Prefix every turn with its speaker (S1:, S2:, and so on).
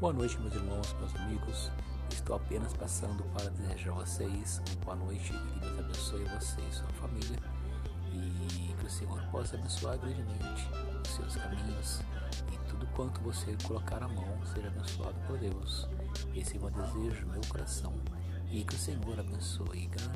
S1: Boa noite, meus irmãos, meus amigos. Estou apenas passando para desejar a vocês uma boa noite e que Deus abençoe você e sua família e que o Senhor possa abençoar grandemente os seus caminhos e tudo quanto você colocar a mão seja abençoado por Deus. Esse é o meu desejo, meu coração e que o Senhor abençoe grandemente